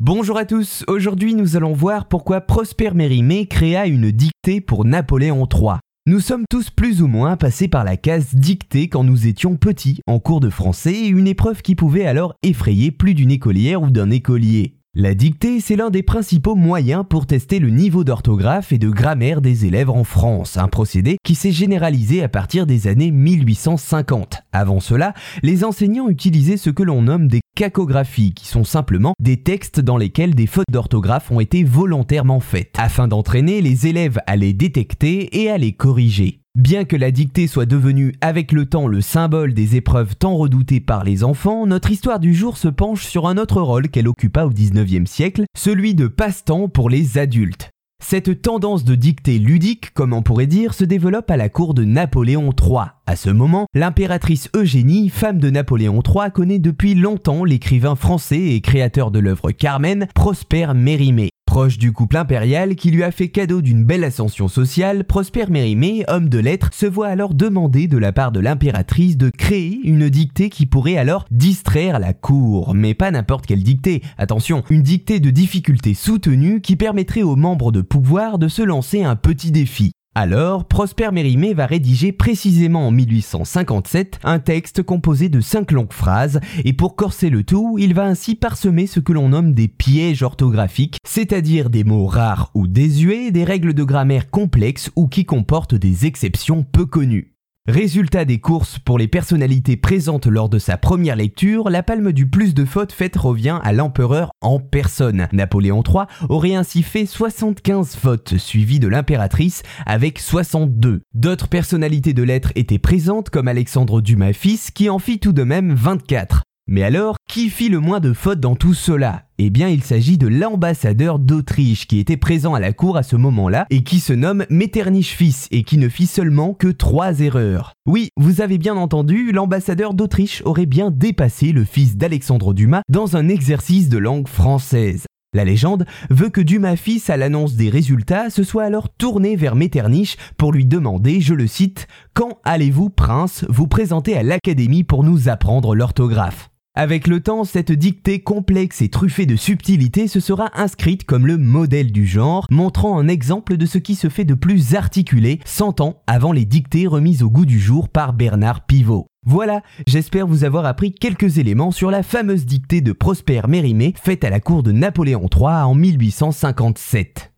Bonjour à tous, aujourd'hui nous allons voir pourquoi Prosper Mérimée créa une dictée pour Napoléon III. Nous sommes tous plus ou moins passés par la case dictée quand nous étions petits en cours de français, une épreuve qui pouvait alors effrayer plus d'une écolière ou d'un écolier. La dictée, c'est l'un des principaux moyens pour tester le niveau d'orthographe et de grammaire des élèves en France, un procédé qui s'est généralisé à partir des années 1850. Avant cela, les enseignants utilisaient ce que l'on nomme des cacographies, qui sont simplement des textes dans lesquels des fautes d'orthographe ont été volontairement faites, afin d'entraîner les élèves à les détecter et à les corriger. Bien que la dictée soit devenue avec le temps le symbole des épreuves tant redoutées par les enfants, notre histoire du jour se penche sur un autre rôle qu'elle occupa au XIXe siècle, celui de passe-temps pour les adultes. Cette tendance de dictée ludique, comme on pourrait dire, se développe à la cour de Napoléon III. À ce moment, l'impératrice Eugénie, femme de Napoléon III, connaît depuis longtemps l'écrivain français et créateur de l'œuvre Carmen, Prosper Mérimée. Proche du couple impérial qui lui a fait cadeau d'une belle ascension sociale, Prosper Mérimée, homme de lettres, se voit alors demander de la part de l'impératrice de créer une dictée qui pourrait alors distraire la cour. Mais pas n'importe quelle dictée, attention, une dictée de difficulté soutenue qui permettrait aux membres de pouvoir de se lancer un petit défi. Alors, Prosper Mérimée va rédiger précisément en 1857 un texte composé de cinq longues phrases, et pour corser le tout, il va ainsi parsemer ce que l'on nomme des pièges orthographiques, c'est-à-dire des mots rares ou désuets, des règles de grammaire complexes ou qui comportent des exceptions peu connues. Résultat des courses pour les personnalités présentes lors de sa première lecture, la palme du plus de fautes faites revient à l'empereur en personne. Napoléon III aurait ainsi fait 75 fautes, suivies de l'impératrice avec 62. D'autres personnalités de lettres étaient présentes comme Alexandre Dumas fils qui en fit tout de même 24. Mais alors, qui fit le moins de fautes dans tout cela? Eh bien, il s'agit de l'ambassadeur d'Autriche qui était présent à la cour à ce moment-là et qui se nomme Metternich fils et qui ne fit seulement que trois erreurs. Oui, vous avez bien entendu, l'ambassadeur d'Autriche aurait bien dépassé le fils d'Alexandre Dumas dans un exercice de langue française. La légende veut que Dumas fils, à l'annonce des résultats, se soit alors tourné vers Metternich pour lui demander, je le cite, Quand allez-vous, prince, vous présenter à l'Académie pour nous apprendre l'orthographe? Avec le temps, cette dictée complexe et truffée de subtilité se sera inscrite comme le modèle du genre, montrant un exemple de ce qui se fait de plus articulé 100 ans avant les dictées remises au goût du jour par Bernard Pivot. Voilà, j'espère vous avoir appris quelques éléments sur la fameuse dictée de Prosper Mérimée faite à la cour de Napoléon III en 1857.